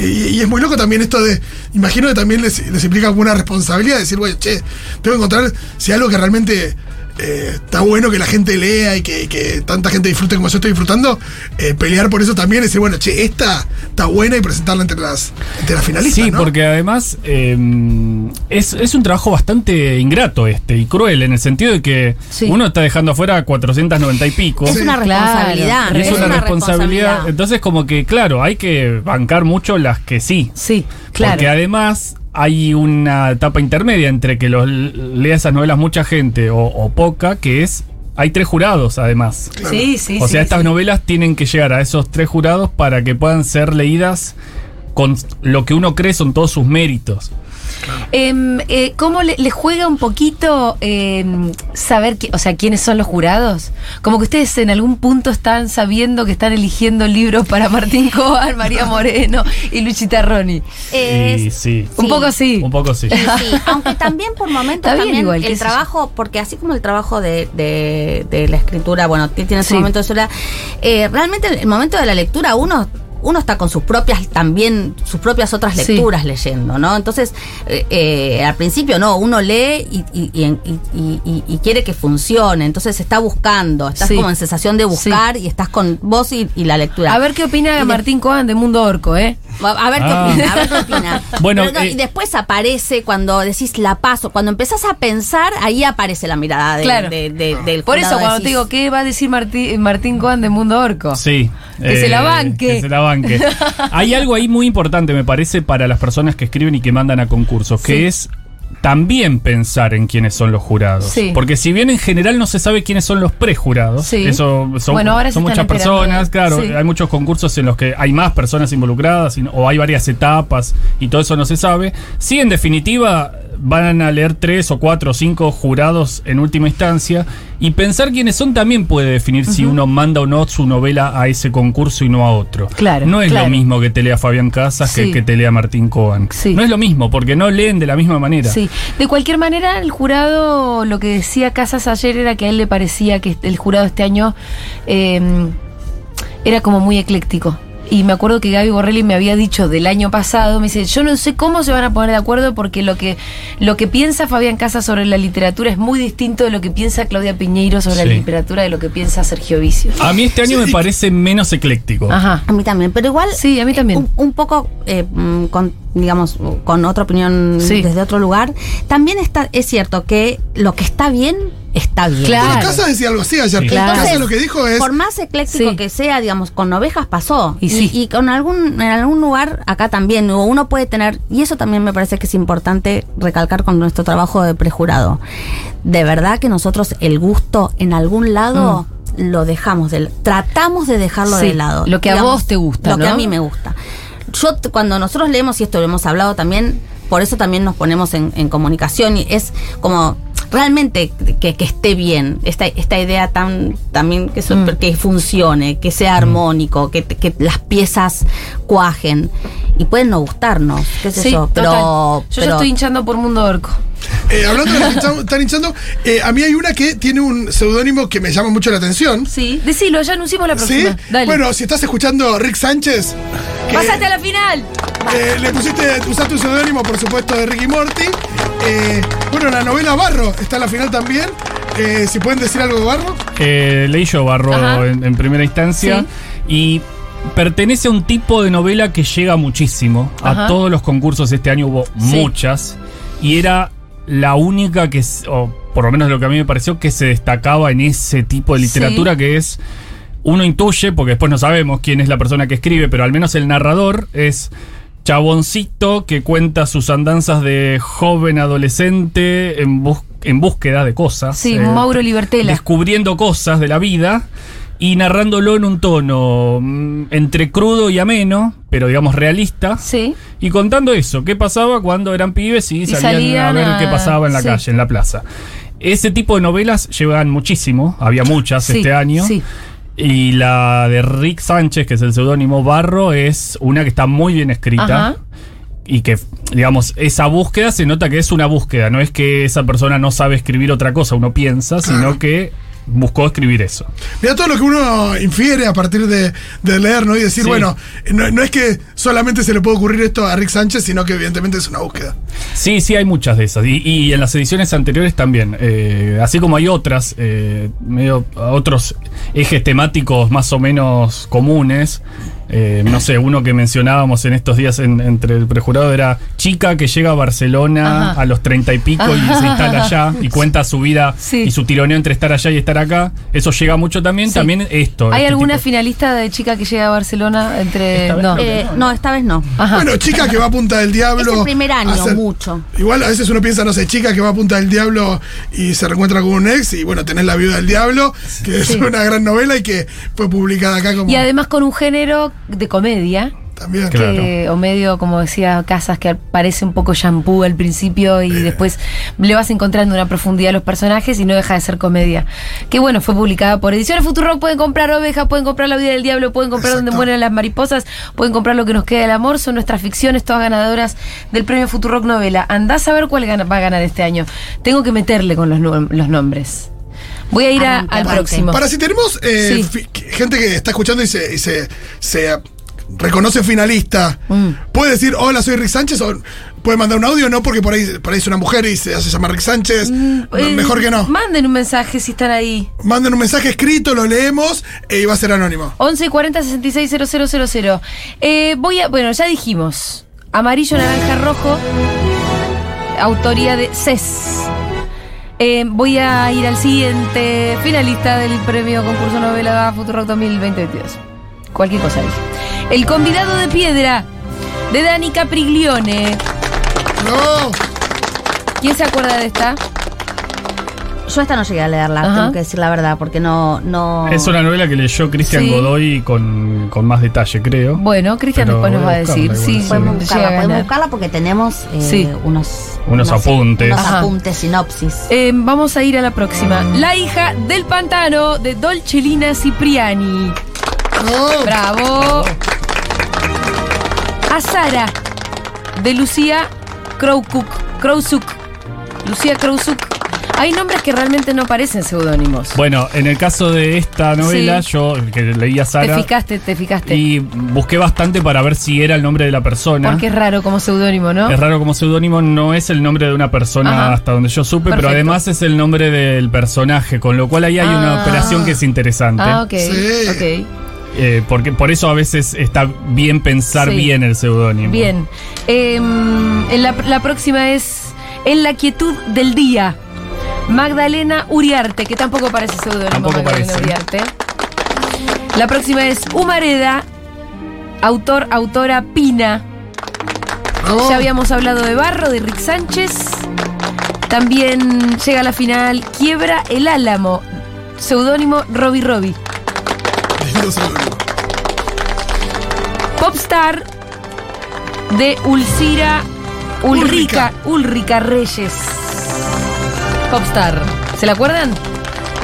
y, y es muy loco también esto de, imagino que también les, les implica alguna responsabilidad, decir, bueno, che, tengo que encontrar si algo que realmente eh, está bueno que la gente lea y que, que tanta gente disfrute como yo estoy disfrutando, eh, pelear por eso también, decir, bueno, che, esta está buena y presentarla entre las, entre las finalistas. Sí, ¿no? porque además eh, es, es un trabajo bastante ingrato este y cruel en el sentido de que Sí. uno está dejando afuera 490 y pico. Es una Claro, responsabilidad. Y es, una, responsabilidad. Entonces, como que, claro, hay que bancar mucho las que sí. Sí, claro. Porque además hay una etapa intermedia entre que los lea esas novelas mucha gente o, o poca, que es hay tres jurados además. Sí, sí, o sí, sea, estas sí. novelas tienen que llegar a esos tres jurados para que puedan ser leídas con lo que uno cree son todos sus méritos. Em, eh, ¿Cómo le, le juega un poquito em, saber, qui- o sea, quiénes son los jurados? Como que ustedes en algún punto están sabiendo que están eligiendo libros para Martín Cobar, María Moreno y Luchita Roni. Es- y sí, Un poco sí. un poco sí. Sí, sí, aunque también por momentos también igual, el trabajo, porque así como el trabajo de, de- de la escritura, bueno, ti- tiene su Sí. momento de soledad, eh, realmente el momento de la lectura uno uno está con sus propias también sus propias otras Sí. lecturas leyendo, ¿no? Entonces eh, eh, al principio no, uno lee y, y- y- y- y- y quiere que funcione, entonces está buscando, estás Sí. como en sensación de buscar y estás con vos y, y la lectura. A ver qué opina Y de- Martín Coban de Mundo Orco, ¿eh? a ver qué Ah. opina, a ver qué opina. Bueno, Pero no, eh, y después aparece cuando decís la paso, cuando empezás a pensar, ahí aparece la mirada de- Claro. de- de- del Por eso cuando te digo, ¿qué va a decir Martí- Martín Coban de Mundo Orco? Sí. eh, Que se la banque. Que se la banque. Hay algo ahí muy importante, me parece, para las personas que escriben y que mandan a concursos, que Sí. es también pensar en quiénes son los jurados. Sí. Porque si bien en general no se sabe quiénes son los prejurados, Sí. eso son, Bueno, ahora son muchas personas, de- claro, sí. hay muchos concursos en los que hay más personas involucradas o hay varias etapas y todo eso no se sabe. Sí, en definitiva, van a leer tres o cuatro o cinco jurados en última instancia y pensar quiénes son también puede definir si uno manda o no su novela a ese concurso y no a otro. Claro, No es claro. lo mismo que te lea Fabián Casas Sí. que que te lea Martín Cohen. Sí. No es lo mismo porque no leen de la misma manera. Sí, de cualquier manera, el jurado, lo que decía Casas ayer era que a él le parecía que el jurado este año eh, era como muy ecléctico. Y me acuerdo que Gaby Borrelli me había dicho del año pasado, me dice, yo no sé cómo se van a poner de acuerdo porque lo que, lo que piensa Fabián Casas sobre la literatura es muy distinto de lo que piensa Claudia Piñeiro sobre la literatura de lo que piensa Sergio Vicio. A mí este año me parece menos ecléctico. Ajá. A mí también, pero igual. Sí, a mí también. Un, un poco eh, mm, con, digamos, con otra opinión Sí. desde otro lugar. También está, es cierto que lo que está bien, está bien. Claro. Bueno, Casas decía algo así ayer. Sí. Claro. Casas lo que dijo es. Por más ecléctico Sí. que sea, digamos, con ovejas pasó. Y sí. y con algún, en algún lugar, acá también, uno puede tener, y eso también me parece que es importante recalcar con nuestro trabajo de prejurado. De verdad que nosotros el gusto en algún lado lo dejamos de tratamos de dejarlo Mm. Sí, de lado. lo que a vos te gusta, Lo que a mí me gusta. Yo cuando nosotros leemos, y esto lo hemos hablado también, por eso también nos ponemos en, en comunicación, y es como realmente que, que esté bien, esta, esta idea tan también que, so- Mm. que funcione, que sea armónico, que, que las piezas cuajen. Y pueden no gustarnos, qué sé Sí, yo, pero, total. Yo ya pero- estoy hinchando por Mundo Orco. Eh, hablando de los que están- están hinchando, eh, a mí hay una que tiene un seudónimo que me llama mucho la atención. Sí, decilo, ya anunciamos la ¿Sí? próxima. Dale. Bueno, si estás escuchando Rick Sánchez, que, ¡Pásate a la final! eh, le pusiste, usaste un seudónimo, por supuesto, de Ricky Morty. Eh, bueno, la novela Barro está en la final también. Eh, si pueden decir algo de Barro. Eh, leí yo Barro en, en primera instancia y pertenece a un tipo de novela que llega muchísimo. Ajá. A todos los concursos este año hubo Sí. muchas y era la única que, o por lo menos lo que a mí me pareció, que se destacaba en ese tipo de literatura Sí. que es... Uno intuye, porque después no sabemos quién es la persona que escribe, pero al menos el narrador es chaboncito que cuenta sus andanzas de joven adolescente en, bus- en búsqueda de cosas. Sí, eh, Mauro Libertela. descubriendo cosas de la vida y narrándolo en un tono mm, entre crudo y ameno, pero digamos realista. Sí. Y contando eso, qué pasaba cuando eran pibes y, salían, salían a ver a- qué pasaba en la sí. calle, en la plaza. Ese tipo de novelas llevan muchísimo, había muchas Sí, este año. sí. Y la de Rick Sánchez, que es el seudónimo Barro, es una que está muy bien escrita. Ajá. Y que, digamos, esa búsqueda se nota que es una búsqueda, no es que esa persona no sabe escribir otra cosa, uno piensa, sino que buscó escribir eso. Mira todo lo que uno infiere a partir de, de leer, ¿no? Y decir, Sí. bueno, no, no es que solamente se le puede ocurrir esto a Rick Sánchez, sino que evidentemente es una búsqueda. Sí, sí, hay muchas de esas. Y, y en las ediciones anteriores también. Eh, así como hay otras, eh, medio, otros ejes temáticos más o menos comunes. Eh, no sé, uno que mencionábamos en estos días en- entre el prejurado era chica que llega a Barcelona Ajá. a los treinta y pico y se instala allá y cuenta su vida Sí. y su tironeo entre estar allá y estar acá. Eso llega mucho también. Sí. También esto. ¿Hay este alguna tipo- finalista de chica que llega a Barcelona entre.? No. Eh, no, esta vez no. Ajá. Bueno, chica que va a punta del diablo. Es el primer año, hacer- mucho. Igual a veces uno piensa, no sé, chica que va a punta del diablo y se reencuentra con un ex y bueno, tenés La viuda del diablo, que es una gran novela y que fue publicada acá como y además con un género de comedia. también. Claro. que- o medio, como decía Casas, que parece un poco shampoo al principio y después le vas encontrando una profundidad a los personajes y no deja de ser comedia. Que bueno, fue publicada por Ediciones Futurock. Pueden comprar Oveja, pueden comprar La vida del diablo, pueden comprar Donde mueren las mariposas, pueden comprar Lo que nos queda del amor. Son nuestras ficciones, todas ganadoras del premio Futurock Novela. Andás a ver cuál va a ganar este año. Tengo que meterle con los nombres. Voy a ir a- Arranque, al próximo. Para si tenemos eh, Sí. gente que está escuchando y se, y se, se reconoce finalista, Mm. puede decir, hola, soy Rick Sánchez, o puede mandar un audio, no, porque por ahí, por ahí es una mujer y se hace llamar Rick Sánchez. No, Eh, mejor que no. Manden un mensaje si están ahí. Manden un mensaje escrito, lo leemos e iba a ser anónimo. 11 40 66 000. Eh, voy a. Bueno, ya dijimos. Amarillo, naranja, rojo. Autoría de CES. Eh, voy a ir al siguiente finalista del premio concurso novela Futurock 2022. Cualquier cosa dije. El convidado de piedra de Dani Capriglione. No, ¿Quién se acuerda de esta? Yo esta no llegué a leerla, Ajá. tengo que decir la verdad, porque no. no Es una novela que leyó Cristian Sí. Godoy con, con más detalle, creo. Bueno, Cristian después nos va a decir. Sí, Podemos sí. buscarla, llega podemos buscarla porque tenemos eh, Sí. unos, Unos apuntes. Unos Ajá. apuntes, sinopsis. Eh, vamos a ir a la próxima. La hija del pantano de Dolcelina Cipriani. no. Bravo. A Sara de Lucía Krowkuk. Krowsuk. Lucía Krowsuk. Hay nombres que realmente no parecen seudónimos. Bueno, en el caso de esta novela, Sí. yo que leía Te Sara fijaste, te fijaste. y busqué bastante para ver si era el nombre de la persona. Porque es raro como seudónimo, ¿no? Es raro como seudónimo, no es el nombre de una persona Ajá. hasta donde yo supe, Perfecto. pero además es el nombre del personaje, con lo cual ahí hay una Ah. operación que es interesante. Ah, ok. Sí. Ok. Eh, porque por eso a veces está bien pensar Sí. bien el seudónimo. Bien. Em, en la, la próxima es En la quietud del día. Magdalena Uriarte, que tampoco parece seudónimo Tampoco Magdalena parece. Uriarte. La próxima es Humareda, autor, autora Pina. Ya habíamos hablado de Barro, de Rick Sánchez. También llega a la final Quiebra el Álamo, seudónimo Robbie Robbie. Popstar de Ulcira Ulrica, Ulrica Reyes. Popstar. ¿Se la acuerdan?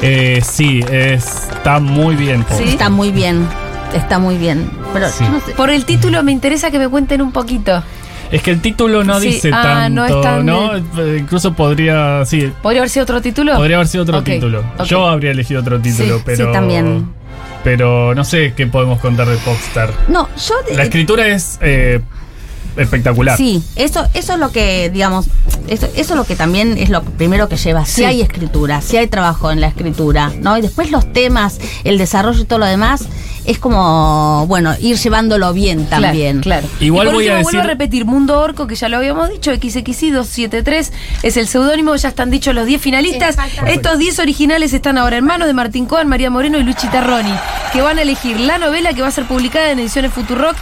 Eh, sí, está muy bien. Sí. Está muy bien. Está muy bien. Pero Sí. yo no sé. Por el título me interesa que me cuenten un poquito. Es que el título no Sí, dice ah, tanto, no es tan ¿no? Eh, Incluso podría, sí, ¿Podría haber sido otro título? podría haber sido otro título. Yo habría elegido otro título, Sí, pero sí, también. Pero no sé qué podemos contar de Popstar. No, yo. La escritura es eh, espectacular. Sí, eso, eso es lo que, digamos, eso, eso es lo que también es lo primero que lleva. Si Sí. hay escritura, si hay trabajo en la escritura, ¿no? Y después los temas, el desarrollo y todo lo demás, es como, bueno, ir llevándolo bien también. Claro. Igual Y por voy a último, vuelvo a repetir, Mundo Orco, que ya lo habíamos dicho, XXI273 es el seudónimo, ya están dichos los 10 finalistas. Estos 10 originales están ahora en manos de Martín Coan, María Moreno y Luchi Tarroni, que van a elegir la novela que va a ser publicada en ediciones Futurock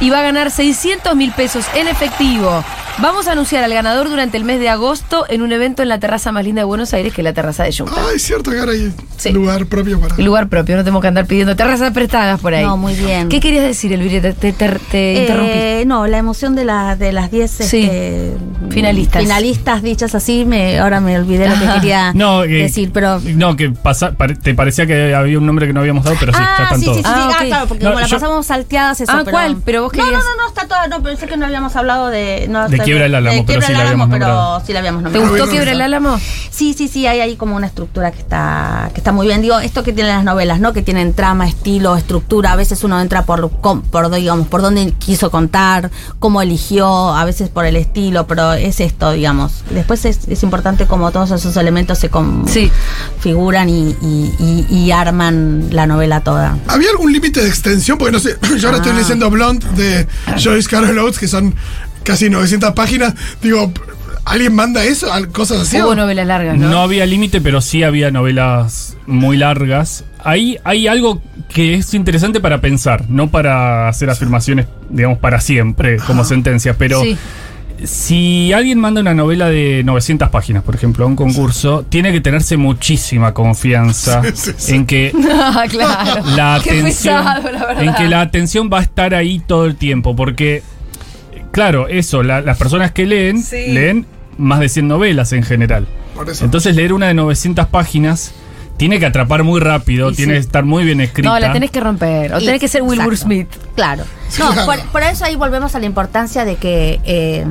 y va a ganar 600 mil pesos en efectivo. Vamos a anunciar al ganador durante el mes de agosto en un evento en la terraza más linda de Buenos Aires, que es la terraza de Junta. Ay, cierto que ahora hay Sí. lugar propio para. Lugar propio, no tenemos que andar pidiendo terrazas prestadas por ahí. No, muy bien. ¿Qué querías decir, Elvira? Te, te- te- te interrumpí. Eh, no, la emoción de, la, de las 10 Sí. este, Finalistas. finalistas dichas así, me, ahora me olvidé lo que Ajá. quería No, eh, decir, pero... No, que pasa, pare- te parecía que había un nombre que no habíamos dado, pero sí, ya ah, están sí, todos. sí, sí, sí. Ah, Ah, claro, porque No, como la pasamos salteadas eso. Ah, pero- ¿cuál? Pero vos No, no, querías- no, no, está toda, no, pensé que no habíamos hablado de... No, ¿De Quiebra el Álamo, de pero Quiebra sí el la Álamo, habíamos pero sí la habíamos ¿Te nombrado. gustó bien, Quiebra el ¿no? Álamo? Sí, sí, sí, hay ahí como una estructura que está, que está muy bien. Digo, esto que tienen las novelas, ¿no? Que tienen trama, estilo, estructura. A veces uno entra por, por digamos, por dónde quiso contar, cómo eligió, a veces por el estilo, pero es esto, digamos. Después es, es importante como todos esos elementos se Sí. configuran y, y- y- y arman la novela toda. ¿Había algún límite de extensión? Porque no sé, yo ahora estoy Ah. leyendo Blonde de Joyce Carol Oates, que son casi 900 páginas. Digo, ¿alguien manda eso? ¿Al- ¿Cosas así? Hubo novelas largas, ¿no? No había límite, pero sí había novelas muy largas. Ahí hay algo que es interesante para pensar, no para hacer afirmaciones, digamos, para siempre, como sentencias, pero Sí. si alguien manda una novela de 900 páginas, por ejemplo, a un concurso, tiene que tenerse muchísima confianza Sí, sí, sí. en que Ah, claro. la atención pesado, la verdad. en que la atención va a estar ahí todo el tiempo porque claro eso la- las personas que leen Sí. leen más de 100 novelas en general Por eso. entonces leer una de 900 páginas tiene que atrapar muy rápido Y tiene sí. que estar muy bien escrita No, la tenés que romper. O Y- tenés que ser Wilbur exacto. Smith. Claro. No, por, por eso ahí volvemos a la importancia de que, eh,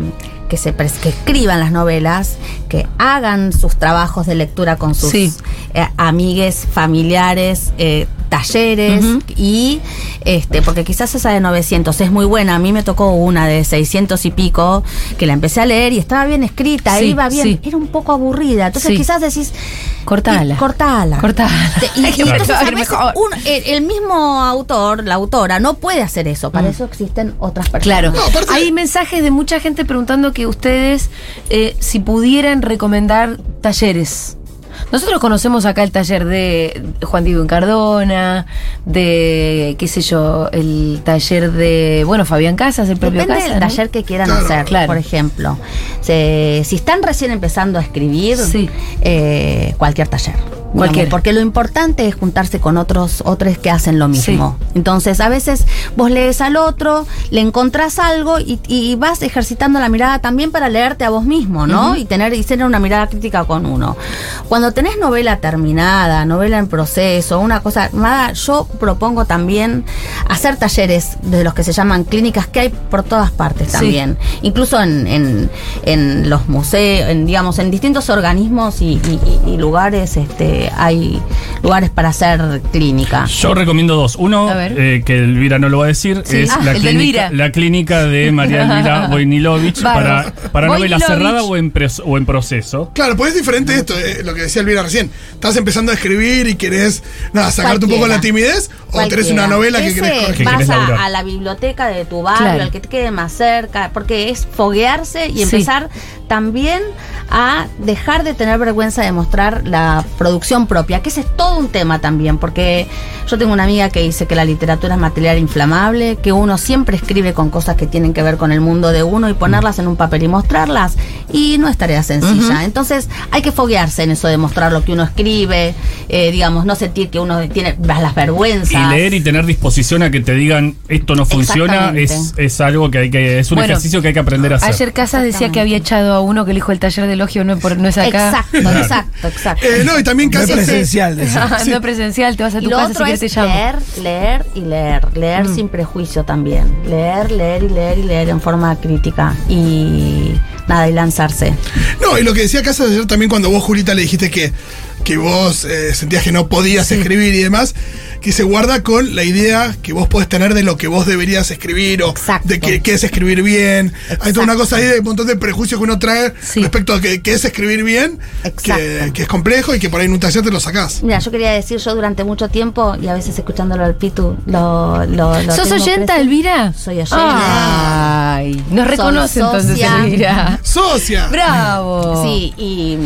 que se pres- que escriban las novelas, que hagan sus trabajos de lectura con sus Sí. eh, amigues, familiares, eh, talleres y este porque quizás esa de 900 es muy buena a mí me tocó una de 600 y pico que la empecé a leer y estaba bien escrita Sí, iba bien sí. era un poco aburrida entonces Sí. quizás decís Cortala. y- cortala Cortala. Te- y, y entonces a ver veces mejor. un- el, el mismo autor, la autora, no puede hacer eso. Para eso existen otras personas. Claro. No, Hay mensajes de mucha gente preguntando que ustedes, eh, si pudieran recomendar talleres. Nosotros conocemos acá el taller de Juan Diego Cardona, de, qué sé yo, el taller de, bueno, Fabián Casas, el propio Depende Casas. del ¿no? taller que quieran Claro. hacer, Claro. por ejemplo. Se- si están recién empezando a escribir, Sí. eh, cualquier taller. Cualquiera. Digamos, porque lo importante es juntarse con otros, otros que hacen lo mismo. Entonces, a veces vos lees al otro, le encontrás algo y, y vas ejercitando la mirada también para leerte a vos mismo, ¿no? Y tener y tener una mirada crítica con uno. Cuando tenés novela terminada, novela en proceso, una cosa armada, yo propongo también hacer talleres de los que se llaman clínicas que hay por todas partes Sí. también. Incluso en, en- en los museos, en, digamos, en distintos organismos y- y- y lugares, este, hay lugares para hacer clínica. Yo recomiendo dos. Uno, eh, que Elvira no lo va a decir, Sí. es Ah, la, de clínica, la clínica de María Elvira Voinilovich para, para novela cerrada o en, pres- o en proceso. Claro, pues es diferente esto, eh, lo que decía Elvira recién. Estás empezando a escribir y querés, nada, sacarte un poco la timidez, o tenés Cualquiera. una novela que querés. Que Vas querés a, la biblioteca de tu barrio, Claro. al que te quede más cerca, porque es foguearse y Sí. empezar también a dejar de tener vergüenza de mostrar la producción propia, que ese es todo un tema también, porque yo tengo una amiga que dice que la literatura es material inflamable, que uno siempre escribe con cosas que tienen que ver con el mundo de uno y ponerlas en un papel y mostrarlas, y no es tarea sencilla. Entonces hay que foguearse en eso de mostrar lo que uno escribe, eh, digamos, no sentir que uno tiene las vergüenzas. Y leer y tener disposición a que te digan esto no funciona es, es algo que hay que, es un Bueno, ejercicio que hay que aprender a hacer. Ayer Casas decía que había echado a uno que le dijo el taller de elogio no, es por- no es acá. Exacto, exacto, exacto. Eh, no, y también No es casi. presencial, decía. Ah, No es presencial, te vas a Y tu lo casa si otro quieres es te llamo. leer, leer y leer. Leer sin prejuicio también. Leer, leer y leer y leer en forma crítica. Y nada, y lanzarse. No, y lo que decía Casas ayer también cuando vos, Julita, le dijiste que, que vos eh, sentías que no podías escribir y demás, que se guarda con la idea que vos podés tener de lo que vos deberías escribir o Exacto. de que, que es escribir bien. Hay toda una cosa ahí de un montón de prejuicios que uno trae Sí. respecto a que, que es escribir bien, que, es complejo y que por ahí en un taller te lo sacás. Mira, yo quería decir, yo durante mucho tiempo, y a veces escuchándolo al Pitu, lo. lo, lo ¿Sos oyenta, presente. Soy Soy oyenta. Ay, nos reconoce entonces. Elvira. ¡Socia! Bravo. Sí, y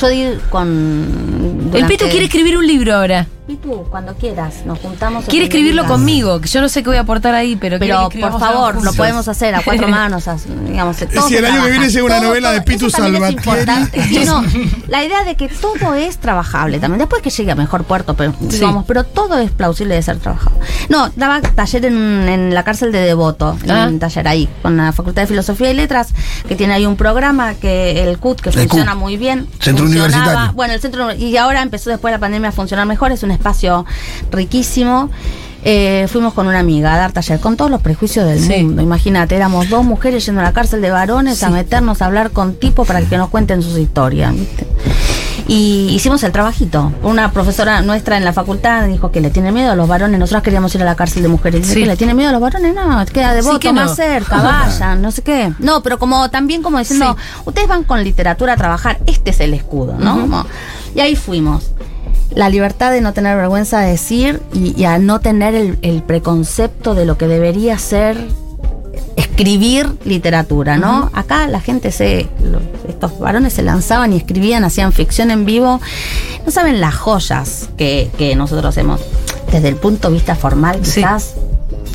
yo di con. El Pito quiere escribir un libro ahora. Pitu, cuando quieras, nos juntamos. Quiere escribirlo conmigo, que yo no sé qué voy a aportar ahí, pero Pero que por favor, lo podemos hacer a cuatro manos, a- digamos. todo si el año que viene llega una Todo, novela de Pitu. Y no, la idea de que todo es trabajable también. Después que llegue a mejor puerto, pero digamos, pero todo es plausible de ser trabajado. No, daba taller en, en la cárcel de Devoto, en Ah. un taller ahí, con la Facultad de Filosofía y Letras, que tiene ahí un programa que el CUT que El funciona CUT. muy bien. Centro Bueno, el centro y ahora empezó después de la pandemia a funcionar mejor, es un espacio riquísimo. Eh, fuimos con una amiga a dar taller con todos los prejuicios del Sí. mundo. Imagínate, éramos dos mujeres yendo a la cárcel de varones a Sí. meternos a hablar con tipos para que nos cuenten sus historias. ¿viste? Y hicimos el trabajito. Una profesora nuestra en la facultad dijo que le tiene miedo a los varones. Nosotros queríamos ir a la cárcel de mujeres. Dice Sí. que le tiene miedo a los varones. No, queda de Sí voto que más no. cerca, vayan, no sé qué. No, pero como también como diciendo, ustedes van con literatura a trabajar, este es el escudo, ¿no? Como- y ahí fuimos. La libertad de no tener vergüenza de decir y, y a no tener el, el preconcepto de lo que debería ser escribir literatura, ¿no? Acá la gente se, lo- estos varones se lanzaban y escribían, hacían ficción en vivo. No saben las joyas que, que nosotros hemos, desde el punto de vista formal, Sí. quizás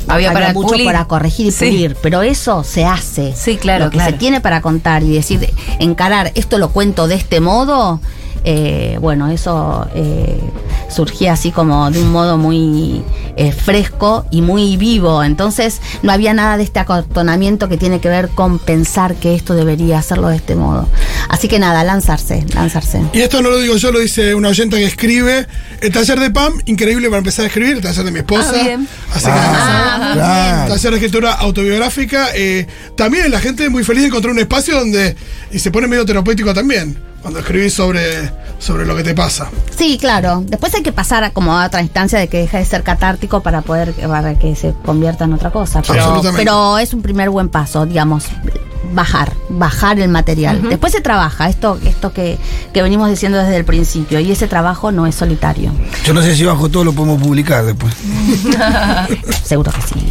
Había para mucho pulir. para corregir y Sí. pulir, pero eso se hace. Sí, claro, Lo que claro. se tiene para contar y decir, encarar, esto lo cuento de este modo, eh, bueno, eso eh, surgía así como de un modo muy eh, fresco y muy vivo. Entonces no había nada de este acortonamiento que tiene que ver con pensar que esto debería hacerlo de este modo. Así que nada, lanzarse, lanzarse. Y esto no lo digo yo, lo dice una oyenta que escribe. El taller de Pam, increíble para empezar a escribir, el taller de mi esposa. Ah, bien. Así que Ah, claro. Taller de escritura autobiográfica. eh, también la gente es muy feliz de encontrar un espacio donde. Y se pone medio terapéutico también. Cuando escribís sobre, sobre lo que te pasa. Sí, claro. Después hay que pasar a como a otra instancia de que deja de ser catártico para poder para que se convierta en otra cosa. Pero es un primer buen paso, digamos, bajar, bajar el material. Después se trabaja, esto, esto que, que venimos diciendo desde el principio, y ese trabajo no es solitario. Yo no sé si bajo todo lo podemos publicar después. Seguro que sí.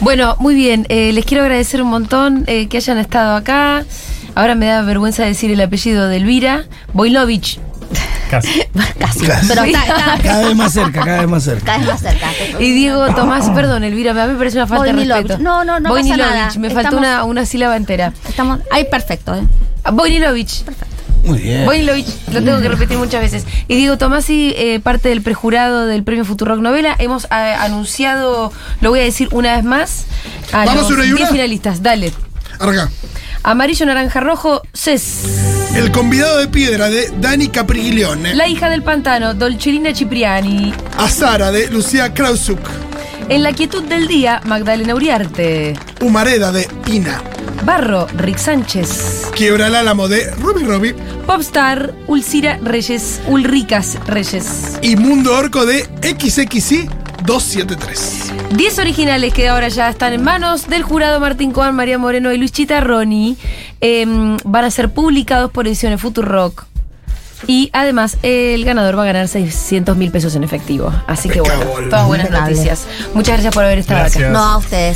Bueno, muy bien. eh, les quiero agradecer un montón eh, que hayan estado acá. Ahora me da vergüenza decir el apellido de Elvira. Boilovich. Casi. Casi. Casi. Pero está, está Cada vez más cerca, cada vez más cerca. cada vez más cerca. Y Diego Tomás, perdón, Elvira, a mí me parece una falta de respeto. No, no, no pasa Boinilovich, nada. me faltó Estamos- una, una sílaba entera. Estamos, ahí perfecto, ¿eh? Boinilovich. Muy bien. Boinilovich, lo tengo que repetir muchas veces. Y Diego Tomasi, eh, parte del prejurado del premio Futurock Novela, hemos eh, anunciado, lo voy a decir una vez más, a ¿Vamos los una y 10 una? finalistas. Dale. Arranca. Amarillo, naranja, rojo, CES. El convidado de piedra de Dani Capriglione. La hija del pantano, Dolcelina Cipriani. Azara de Lucía Krausuk. En la quietud del día, Magdalena Uriarte. Humareda de Ina. Barro, Rick Sánchez. Quiebra el álamo de Ruby Robbie. Popstar, Ulcira Reyes, Ulricas Reyes. Y Mundo Orco de XXI 273. 10 originales que ahora ya están en manos del jurado Martín Coan, María Moreno y Luis Chitarroni. Em, van a ser publicados por ediciones Futurock. Y además, el ganador va a ganar 600 mil pesos en efectivo. Así que bueno, todas buenas noticias. Muchas gracias por haber estado Gracias. acá. No a ustedes.